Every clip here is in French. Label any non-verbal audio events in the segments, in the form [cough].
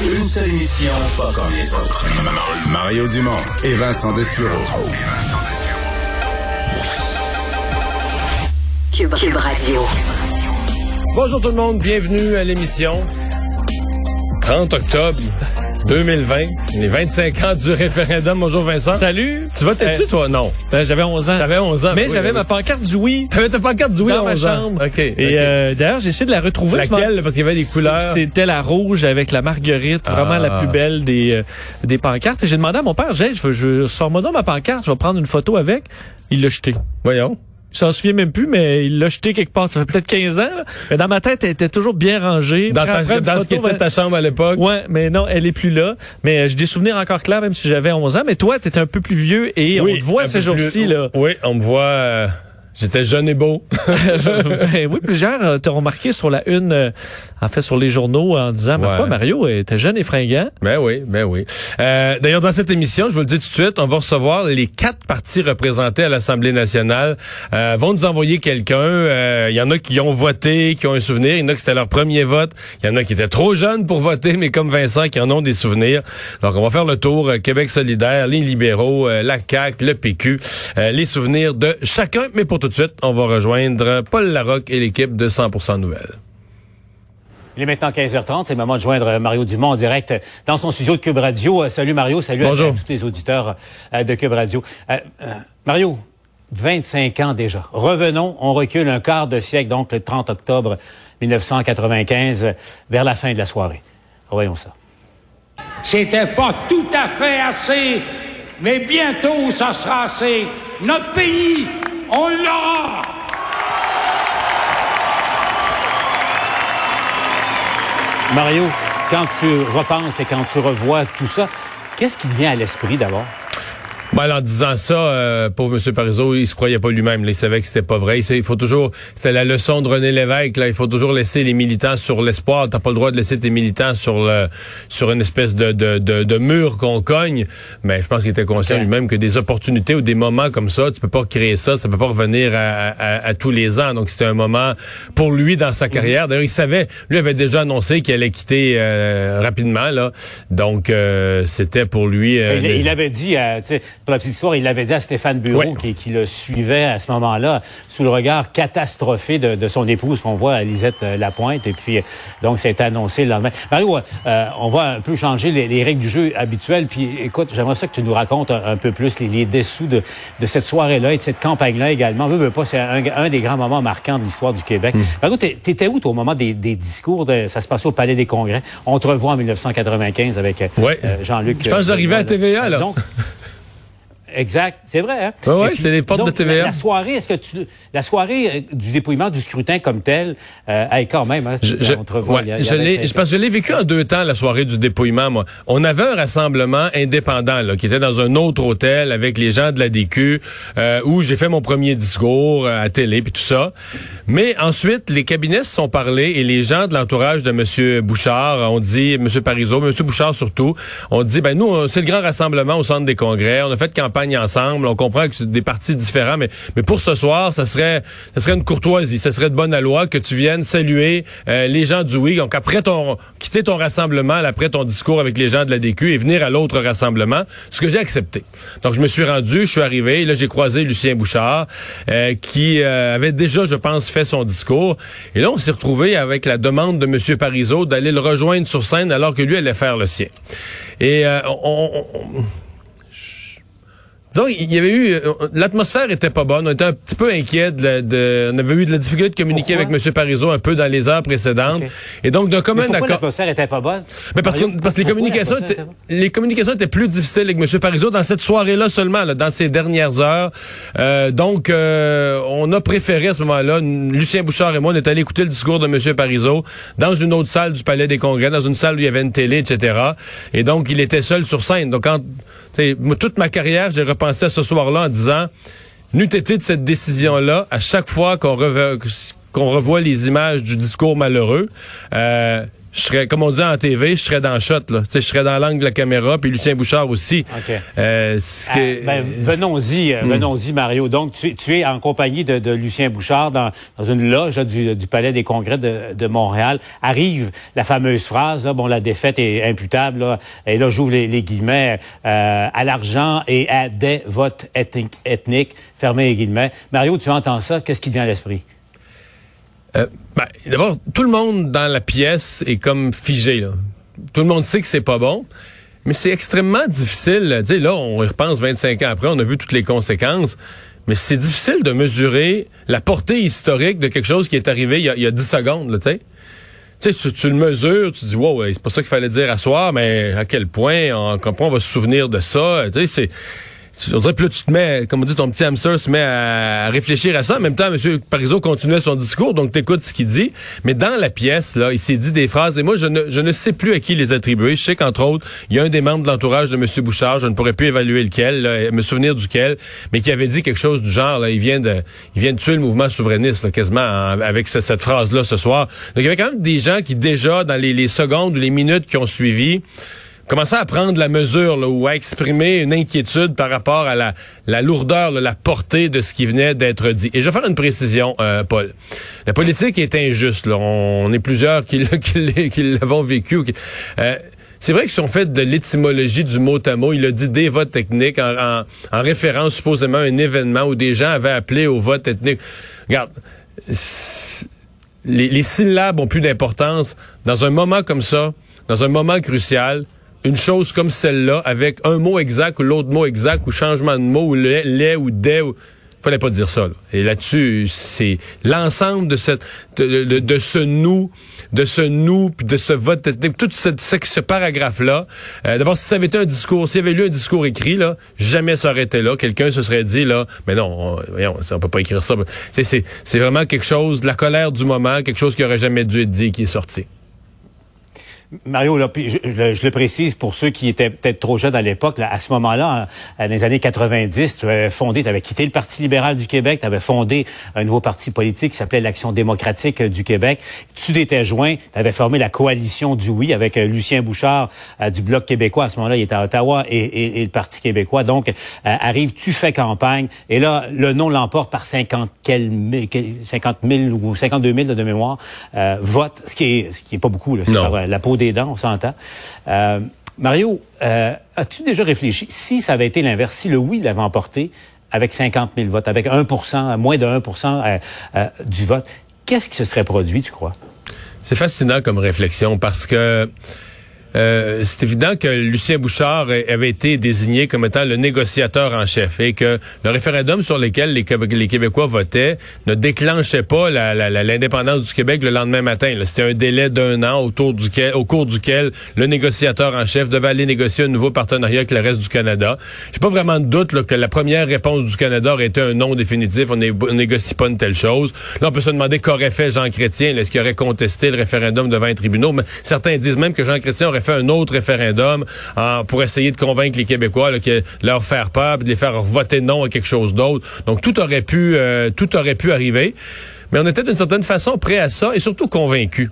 Une seule émission, pas comme les autres. Mario Dumont et Vincent Dessureau. Cube, Cube Radio. Bonjour tout le monde, bienvenue à l'émission. 30 octobre 2020, les 25 ans du référendum. Bonjour Vincent. Salut. Tu votais-tu Euh, toi? Non. Ben, j'avais 11 ans. T'avais 11 ans. Mais oui, j'avais oui. ma pancarte du oui T'avais ta pancarte du oui dans à ma 11 ans. chambre. OK. Et euh, d'ailleurs, j'ai essayé de la retrouver. Laquelle? Parce qu'il y avait des couleurs. C'était la rouge avec la marguerite, vraiment Ah. la plus belle des, euh, des pancartes. Et j'ai demandé à mon père, j'ai, je, veux- je sors-moi donc ma pancarte, je vais prendre une photo avec. Il l'a jeté. Voyons. Il s'en souvient même plus, mais il l'a jeté quelque part. Ça fait peut-être 15 ans. là. Mais dans ma tête, elle était toujours bien rangée. Dans, ta, dans ce qui était ta chambre à l'époque. Ouais, mais non, elle est plus là. Mais euh, j'ai des souvenirs encore clairs, même si j'avais 11 ans. Mais toi, t'étais un peu plus vieux et Oui, on te voit ces jours-ci, là. Oui, on me voit. euh, J'étais jeune et beau. [laughs] [laughs] Ben oui, plusieurs euh, t'ont remarqué sur la une, euh, en fait, sur les journaux, en disant, ma foi, Mario était jeune et fringant. Ben oui, ben oui. Euh, D'ailleurs, dans cette émission, je vous le dis tout de suite, on va recevoir les quatre partis représentés à l'Assemblée nationale. Euh, vont nous envoyer quelqu'un. Euh, Il y en a qui ont voté, qui ont un souvenir. Il y en a qui c'était leur premier vote. Il y en a qui étaient trop jeunes pour voter, mais comme Vincent, qui en ont des souvenirs. Donc, on va faire le tour. euh, Québec solidaire, les libéraux, euh, la CAQ, le PQ, euh, les souvenirs de chacun. Mais pour tout de suite, on va rejoindre Paul Larocque et l'équipe de 100% Nouvelles. Il est maintenant 15h30, c'est le moment de joindre Mario Dumont en direct dans son studio de Cube Radio. Euh, salut Mario, salut à- Bonjour. à, tous les auditeurs euh, de Cube Radio. Euh, euh, Mario, 25 ans déjà. Revenons, on recule un quart de siècle, donc le 30 octobre 1995, euh, vers la fin de la soirée. Voyons ça. C'était pas tout à fait assez, mais bientôt ça sera assez. Notre pays, on l'aura. Mario, quand tu repenses et quand tu revois tout ça, qu'est-ce qui te vient à l'esprit d'abord? Ben, en disant ça, euh, pauvre M. Parizeau, il se croyait pas lui-même. Il savait que c'était pas vrai. Il Il faut toujours, c'était la leçon de René Lévesque. Là, il faut toujours laisser les militants sur l'espoir. T'as pas le droit de laisser tes militants sur le, sur une espèce de, de, de, de mur qu'on cogne. Mais je pense qu'il était conscient lui-même que des opportunités ou des moments comme ça, tu peux pas créer ça. Ça peut pas revenir à, à, à tous les ans. Donc c'était un moment pour lui dans sa carrière. D'ailleurs, il savait, lui avait déjà annoncé qu'il allait quitter euh, rapidement. Là, donc euh, c'était pour lui. euh, il, le- il avait dit, euh, pour la petite histoire, il l'avait dit à Stéphane Bureau, Ouais. qui, qui le suivait à ce moment-là, sous le regard catastrophé de, de son épouse qu'on voit, Lisette euh, Lapointe. Et puis, euh, donc, ça a été annoncé le lendemain. Mario, euh, on va un peu changer les, les règles du jeu habituelles. Puis, écoute, j'aimerais ça que tu nous racontes un, un peu plus les, les dessous de, de cette soirée-là et de cette campagne-là également. Veux, veux pas, c'est un, un des grands moments marquants de l'histoire du Québec. Hmm. Mario, t'étais où, toi, au moment des, des discours? De, ça se passait au Palais des Congrès? On te revoit en 1995 avec euh, Ouais. euh, Jean-Luc. Je pense que j'arrivais à euh, TVA, là. Donc, [laughs] Exact, c'est vrai. Hein? Et puis, c'est les portes donc, de TVA. La, la soirée, est-ce que tu, la soirée euh, du dépouillement du scrutin comme tel, euh, hey, quand même, hein, Je, ouais, il y a- il y je l'ai, 25 je pense que je l'ai vécu en deux temps, la soirée du dépouillement, moi. On avait un rassemblement indépendant, là, qui était dans un autre hôtel avec les gens de la DQ, euh, où j'ai fait mon premier discours euh, à télé, puis tout ça. Mais ensuite, les cabinets se sont parlés et les gens de l'entourage de M. Bouchard ont dit, M. Parizeau, M. Bouchard surtout, ont dit, ben nous, c'est le grand rassemblement au centre des congrès, on a fait campagne ensemble, on comprend que c'est des partis différents, mais, mais pour ce soir, ça serait, ça serait une courtoisie, ça serait de bonne loi que tu viennes saluer euh, les gens du oui. Donc après ton, quitter ton rassemblement, après ton discours avec les gens de la DQ et venir à l'autre rassemblement, ce que j'ai accepté. Donc je me suis rendu, je suis arrivé, là j'ai croisé Lucien Bouchard, euh, qui euh, avait déjà, je pense, fait son discours. Et là, on s'est retrouvé avec la demande de M. Parizeau d'aller le rejoindre sur scène alors que lui allait faire le sien. Et euh, on- on- Donc, il y avait eu, euh, l'atmosphère était pas bonne. On était un petit peu inquiet de, de- on avait eu de la difficulté de communiquer Pourquoi? avec M. Parizeau un peu dans les heures précédentes. Et donc, d'un Mais commun pourquoi accord. l'atmosphère était pas bonne? Mais parce, Mario, que, parce que les communications, étaient, était les communications étaient plus difficiles avec M. Parizeau dans cette soirée-là seulement, là, dans ces dernières heures. Euh, donc, euh, on a préféré à ce moment-là, Lucien Bouchard et moi, on est allé écouter le discours de M. Parizeau dans une autre salle du Palais des Congrès, dans une salle où il y avait une télé, etc. Et donc, il était seul sur scène. Donc, quand, toute ma carrière, j'ai repensé à ce soir-là en disant, n'eût été de cette décision-là, à chaque fois qu'on revoit, qu'on revoit les images du discours malheureux, euh, je serais, comme on dit en TV, je serais dans le shot, là. Tu sais, je serais dans l'angle de la caméra, puis Lucien Bouchard aussi. OK. Euh, Ah, que- ben, venons-y, euh, venons-y, Mario. Donc, tu, tu es en compagnie de, de Lucien Bouchard dans, dans une loge là, du, du Palais des Congrès de, de Montréal. Arrive la fameuse phrase, là, bon, la défaite est imputable, là, et là, j'ouvre les, les guillemets, euh, à l'argent et à des votes ethniques, ethniques, fermez les guillemets. Mario, tu entends ça, qu'est-ce qui te vient à l'esprit? Euh, ben, D'abord, tout le monde dans la pièce est comme figé. Là. Tout le monde sait que c'est pas bon, mais c'est extrêmement difficile. Tu sais, là, on y repense 25 ans après, on a vu toutes les conséquences. Mais c'est difficile de mesurer la portée historique de quelque chose qui est arrivé il y a, il y a 10 secondes, là, tu sais. Tu tu, le mesures, tu dis, wow, c'est pas ça qu'il fallait dire à soir, mais à quel point on, on va se souvenir de ça. C'est... On dirait là, tu te mets, comme on dit, ton petit hamster se met à réfléchir à ça. En même temps, M. Parizeau continuait son discours, donc t'écoutes ce qu'il dit. Mais dans la pièce, là, il s'est dit des phrases, et moi, je ne, je ne sais plus à qui les attribuer. Je sais qu'entre autres, il y a un des membres de l'entourage de M. Bouchard, je ne pourrais plus évaluer lequel, là, me souvenir duquel, mais qui avait dit quelque chose du genre, là, il vient de, il vient de tuer le mouvement souverainiste, là, quasiment, en- avec ce- cette phrase-là ce soir. Donc, il y avait quand même des gens qui, déjà, dans les, les secondes ou les minutes qui ont suivi, commençait à prendre la mesure là, ou à exprimer une inquiétude par rapport à la, la lourdeur, là, la portée de ce qui venait d'être dit? Et je vais faire une précision, euh, Paul. La politique est injuste. Là. On est plusieurs qui, [laughs] qui l'avons vécu. euh, c'est vrai que si on fait de l'étymologie du mot à mot, il a dit des votes techniques en, en, en référence supposément à un événement où des gens avaient appelé au vote ethnique. Regarde, les, les syllabes ont plus d'importance. Dans un moment comme ça, dans un moment crucial, une chose comme celle-là, avec un mot exact ou l'autre mot exact, ou changement de mot, ou lait, lait ou des, ou... fallait pas dire ça. Là. Et là-dessus, c'est l'ensemble de cette, de, de- de ce nous, de ce nous, puis de ce vote, ethnique, tout ce, paragraphe-là. euh, D'abord, si ça avait été un discours, s'il y avait lu un discours écrit, là, jamais ça aurait été là. Quelqu'un se serait dit là, mais non, on, voyons, on peut pas écrire ça. C'est vraiment quelque chose de la colère du moment, quelque chose qui aurait jamais dû être dit, qui est sorti. Mario, là, je, je- je le précise pour ceux qui étaient peut-être trop jeunes à l'époque, à ce moment-là, en- dans les années 90, tu avais fondé, tu avais quitté le Parti libéral du Québec, tu avais fondé un nouveau parti politique qui s'appelait l'Action démocratique euh, du Québec. Tu t'étais joint, tu avais formé la coalition du oui avec euh, Lucien Bouchard euh, du Bloc québécois. À ce moment-là, il était à Ottawa et, et- et le Parti québécois. Donc, euh, arrive, tu fais campagne et là, le nom l'emporte par 50, quel, mi- quel- 50 000 ou 52 000 là, de mémoire euh, votes, ce qui est, ce qui est pas beaucoup. Là, c'est la peau on s'entend. Euh, Mario, euh, as-tu déjà réfléchi si ça avait été l'inverse, si le oui l'avait emporté avec 50 000 votes, avec 1% moins de 1% euh, euh, du vote, qu'est-ce qui se serait produit, tu crois? C'est fascinant comme réflexion parce que euh, c'est évident que Lucien Bouchard avait été désigné comme étant le négociateur en chef et que le référendum sur lequel les, Québé- les Québécois votaient ne déclenchait pas l'indépendance du Québec le lendemain matin. C'était un délai d'un an autour duquel, au cours duquel le négociateur en chef devait aller négocier un nouveau partenariat avec le reste du Canada. J'ai pas vraiment de doute que la première réponse du Canada aurait été un non définitif. On né- on négocie pas une telle chose. Là, on peut se demander qu'aurait fait Jean Chrétien. Est-ce qu'il aurait contesté le référendum devant les tribunaux? Mais certains disent même que Jean Chrétien aurait fait un autre référendum en- pour essayer de convaincre les Québécois là, que leur faire peur, puis de les faire voter non à quelque chose d'autre. Donc tout aurait pu, euh, tout aurait pu arriver. Mais on était d'une certaine façon prêt à ça et surtout convaincus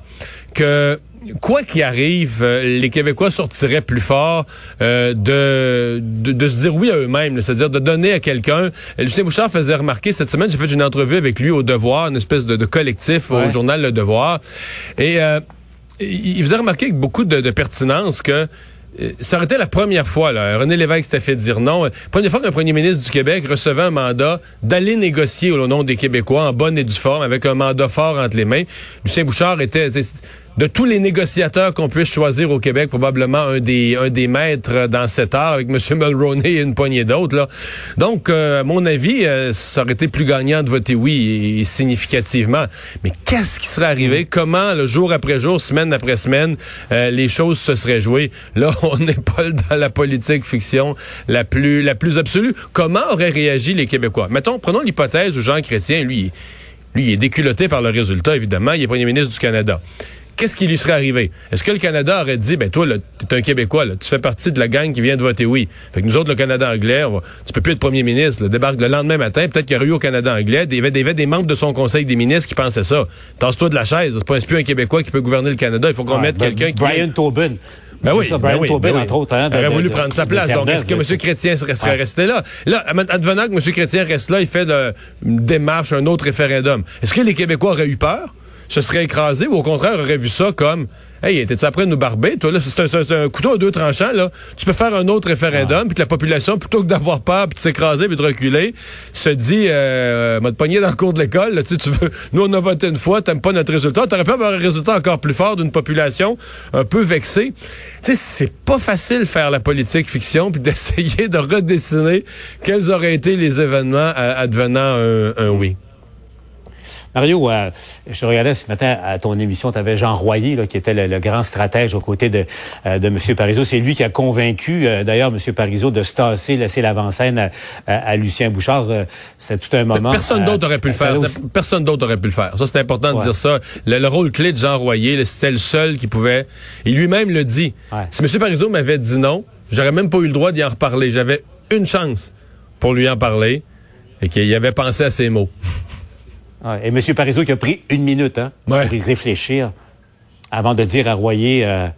que quoi qu'il arrive, euh, les Québécois sortiraient plus forts euh, de, de, de se dire oui à eux-mêmes, c'est-à-dire de donner à quelqu'un. Lucien Bouchard faisait remarquer cette semaine, j'ai fait une entrevue avec lui au Devoir, une espèce de, de collectif au journal Le Devoir, et euh, il faisait remarquer avec beaucoup de, pertinence que euh, ça aurait été la première fois, là. René Lévesque s'était fait dire non. Première fois qu'un premier ministre du Québec recevait un mandat d'aller négocier au nom des Québécois en bonne et due forme, avec un mandat fort entre les mains. Lucien Bouchard était, de tous les négociateurs qu'on puisse choisir au Québec, probablement un des un des maîtres dans cet art avec M. [laughs] Mulroney et une poignée d'autres. Là. Donc, euh, à mon avis, euh, ça aurait été plus gagnant de voter oui et, significativement. Mais qu'est-ce qui serait arrivé? Mm. Comment, le jour après jour, semaine après semaine, euh, les choses se seraient jouées? Là, [laughs] on n'est pas dans la politique fiction la plus la plus absolue. Comment auraient réagi les Québécois? Mettons, prenons l'hypothèse où Jean Chrétien, lui, lui, il est déculotté par le résultat, évidemment. Il est premier ministre du Canada qu'est-ce qui lui serait arrivé? Est-ce que le Canada aurait dit, ben toi, tu es un Québécois, là, tu fais partie de la gang qui vient de voter oui. Fait que nous autres, le Canada anglais, on va, tu peux plus être premier ministre, là, débarque le lendemain matin, peut-être qu'il y aurait eu au Canada anglais, il y, avait, des membres de son conseil des ministres qui pensaient ça. Tasse-toi de la chaise, c'est pas plus un Québécois qui peut gouverner le Canada, il faut qu'on mette ben, quelqu'un qui... Brian Tobin. Ben oui, ça, Brian ben Tobin, ben entre autres. Hein, aurait voulu prendre sa place. Donc, est-ce que M. Chrétien serait, resté là? Là, advenant que M. Chrétien reste là, il fait une démarche, un autre référendum. Est-ce que les Québécois auraient eu peur? Se serait écrasé ou au contraire aurait vu ça comme Hey, étais-tu après de nous barber, toi, là? C'est un, couteau à deux tranchants, là. Tu peux faire un autre référendum, puis que la population, plutôt que d'avoir peur, puis de s'écraser, puis de reculer, se dit, euh, m'a pogné dans le cours de l'école, là, tu veux, [laughs] nous, on a voté une fois, t'aimes pas notre résultat. T'aurais pu avoir un résultat encore plus fort d'une population un peu vexée. Tu sais, c'est pas facile faire la politique fiction, puis [laughs] d'essayer de redessiner quels auraient été les événements advenant un oui. Mario, euh, je regardais ce matin à ton émission, tu avais Jean Royer, là, qui était le, grand stratège aux côtés de, euh, de M. Parizeau. C'est lui qui a convaincu, euh, d'ailleurs, M. Parizeau de se tasser, laisser l'avant-scène à, Lucien Bouchard. c'est tout un moment. Personne d'autre aurait pu le faire. Personne d'autre aurait pu le faire. Ça, c'est important de dire ça. Le, rôle clé de Jean Royer, c'était le seul qui pouvait. Et lui-même le dit. Si M. Parizeau m'avait dit non, j'aurais même pas eu le droit d'y en reparler. J'avais une chance pour lui en parler et qu'il avait pensé à ses mots. [laughs] et M. Parizeau qui a pris une minute hein, pour y réfléchir avant de dire à Royer euh,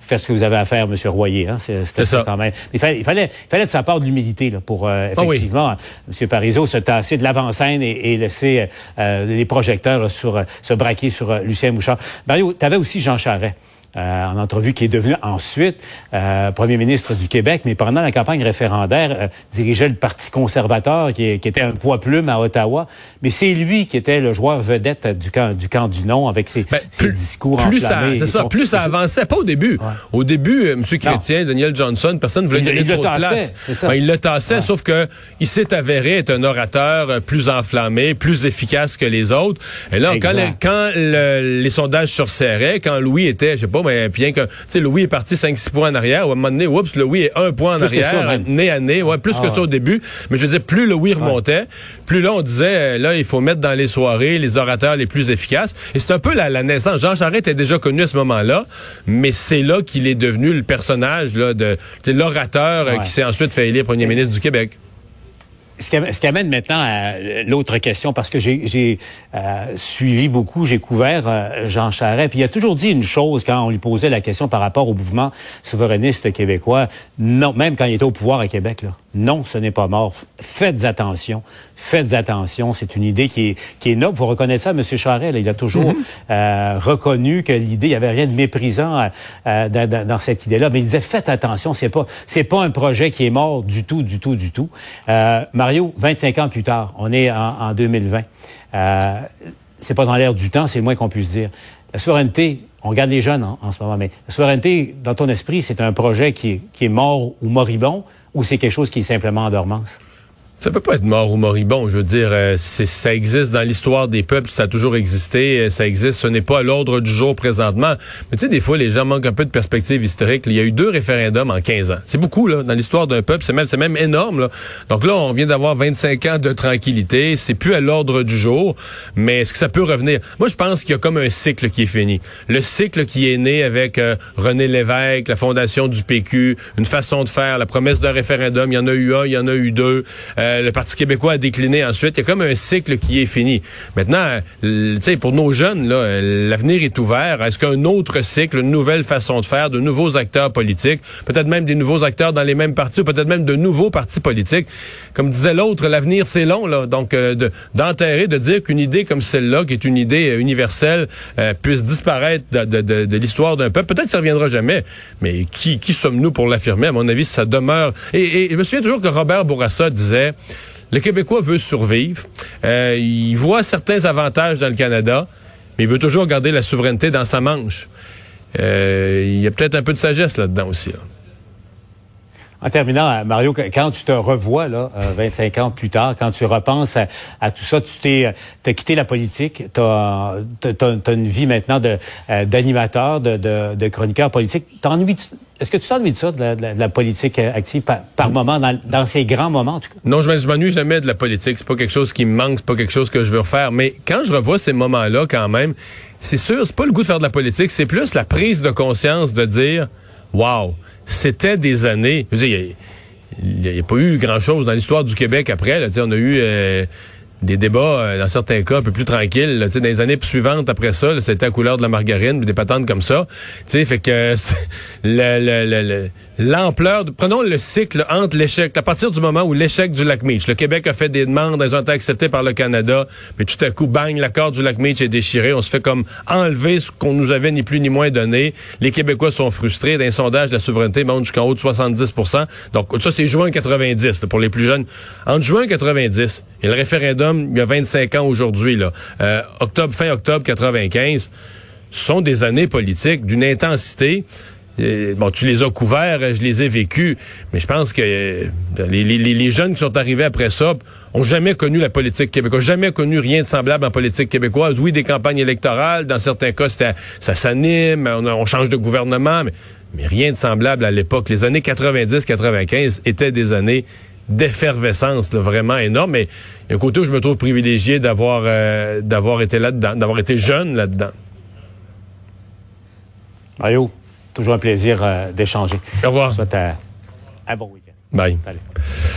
faites ce que vous avez à faire, M. Royer. Hein. C'était ça. quand même. Il fallait, il fallait, fallait de sa part de l'humilité pour euh, ah effectivement M. Parizeau se tasser de l'avant-scène et, laisser euh, les projecteurs sur, se braquer sur Lucien Bouchard. Mario, tu avais aussi Jean Charret. Euh, en entrevue, qui est devenu ensuite euh, premier ministre du Québec, mais pendant la campagne référendaire, euh, dirigeait le Parti conservateur, qui, était un poids plume à Ottawa. Mais c'est lui qui était le joueur vedette du camp du, camp du non, avec ses, ben, discours plus C'est ça, plus ça avançait. Pas au début. Au début, M. Chrétien, Daniel Johnson, personne ne voulait donner trop de place. Ben, il le tassait, sauf que il s'est avéré être un orateur plus enflammé, plus efficace que les autres. Et là, quand, quand les sondages se resserraient, quand Louis était, je sais pas, mais bien que, tu sais, Louis est parti 5-6 points en arrière. À un moment donné, oups, Louis est un point en arrière, nez à nez. Ouais, plus que ah ça au début. Mais je veux dire, plus Louis remontait, plus là, on disait, euh, là, il faut mettre dans les soirées les orateurs les plus efficaces. Et c'est un peu la, naissance. Jean Charest était déjà connu à ce moment-là, mais c'est là qu'il est devenu le personnage, là, de, l'orateur euh, qui s'est ensuite fait élire premier ministre du Québec ce qui, amène maintenant à l'autre question, parce que j'ai euh, suivi beaucoup, j'ai couvert euh, Jean Charest, puis il a toujours dit une chose quand on lui posait la question par rapport au mouvement souverainiste québécois, non, même quand il était au pouvoir à Québec, là, non, ce n'est pas mort. Faites attention, faites attention. C'est une idée qui est, qui est noble. Vous reconnaissez ça, M. Charest. il a toujours mhm. euh, reconnu que l'idée, il n'y avait rien de méprisant euh, dans, dans, cette idée-là. Mais il disait, faites attention, c'est pas, c'est pas un projet qui est mort du tout, du tout, du tout. Mario, 25 ans plus tard, on est en, en 2020. Euh, c'est pas dans l'air du temps, c'est le moins qu'on puisse dire. La souveraineté, on garde les jeunes en, ce moment, mais la souveraineté, dans ton esprit, c'est un projet qui est, qui est mort ou moribond ou c'est quelque chose qui est simplement en dormance? Ça peut pas être mort ou moribond. Je veux dire, euh, ça existe dans l'histoire des peuples, ça a toujours existé, euh, ça existe. Ce n'est pas à l'ordre du jour présentement. Mais tu sais, des fois, les gens manquent un peu de perspective historique. Il y a eu deux référendums en 15 ans. C'est beaucoup là dans l'histoire d'un peuple. C'est même, c'est même énorme. Là. Donc là, on vient d'avoir 25 ans de tranquillité. C'est plus à l'ordre du jour. Mais est-ce que ça peut revenir? Moi, je pense qu'il y a comme un cycle qui est fini. Le cycle qui est né avec euh, René Lévesque, la fondation du PQ, une façon de faire, la promesse d'un référendum. Il y en a eu un, il y en a eu deux. Le Parti québécois a décliné ensuite. Il y a comme un cycle qui est fini. Maintenant, tu sais, pour nos jeunes, l'avenir est ouvert. Est-ce qu'un autre cycle, une nouvelle façon de faire, de nouveaux acteurs politiques, peut-être même des nouveaux acteurs dans les mêmes partis, ou peut-être même de nouveaux partis politiques? Comme disait l'autre, l'avenir c'est long, là. Donc, euh, d'enterrer, de, dire qu'une idée comme celle-là, qui est une idée euh, universelle, puisse disparaître de, l'histoire d'un peuple, peut-être ça reviendra jamais. Mais qui, sommes-nous pour l'affirmer? À mon avis, ça demeure. Et je me souviens toujours que Robert Bourassa disait le Québécois veut survivre. Euh, il voit certains avantages dans le Canada, mais il veut toujours garder la souveraineté dans sa manche. Euh, il y a peut-être un peu de sagesse là-dedans aussi. En terminant, euh, Mario, quand tu te revois là, 25 ans plus tard, quand tu repenses à, tout ça, tu t'es as quitté la politique, tu as, une vie maintenant de d'animateur, de, de, de, chroniqueur politique. Est-ce que tu t'ennuies de ça, de la, politique active par, moment, dans, ces grands moments en tout cas? Non, je m'ennuie jamais de la politique. C'est pas quelque chose qui me manque, c'est pas quelque chose que je veux refaire. Mais quand je revois ces moments-là, quand même, c'est sûr, c'est pas le goût de faire de la politique, c'est plus la prise de conscience de dire, wow c'était des années. il n'y a, pas eu grand-chose dans l'histoire du Québec après. Là, on a eu euh, des débats, euh, dans certains cas, un peu plus tranquilles. Là, dans les années suivantes après ça, c'était à couleur de la margarine, des patentes comme ça. sais, fait que [laughs] le, le l'ampleur, prenons le cycle entre l'échec, à partir du moment où l'échec du lac Meach, le Québec a fait des demandes, elles ont été acceptées par le Canada, mais tout à coup, bang, l'accord du lac Meach est déchiré, on se fait comme enlever ce qu'on nous avait ni plus ni moins donné. Les Québécois sont frustrés, d'un sondage, la souveraineté monte jusqu'en haut de 70% Donc ça, c'est juin 90, pour les plus jeunes. Entre juin 90 et le référendum, il y a 25 ans aujourd'hui, là, euh, octobre, fin octobre 95, sont des années politiques d'une intensité bon, tu les as couverts, je les ai vécus, mais je pense que euh, les, jeunes qui sont arrivés après ça ont jamais connu la politique québécoise, jamais connu rien de semblable en politique québécoise. Oui, des campagnes électorales, dans certains cas, ça s'anime, on, change de gouvernement, mais, rien de semblable à l'époque. Les années 90-95 étaient des années d'effervescence vraiment énorme. Mais un côté où je me trouve privilégié d'avoir euh, d'avoir été là-dedans, d'avoir été jeune là-dedans. Mario? Toujours un plaisir euh, d'échanger. Au revoir. Soit un bon week-end. Bye.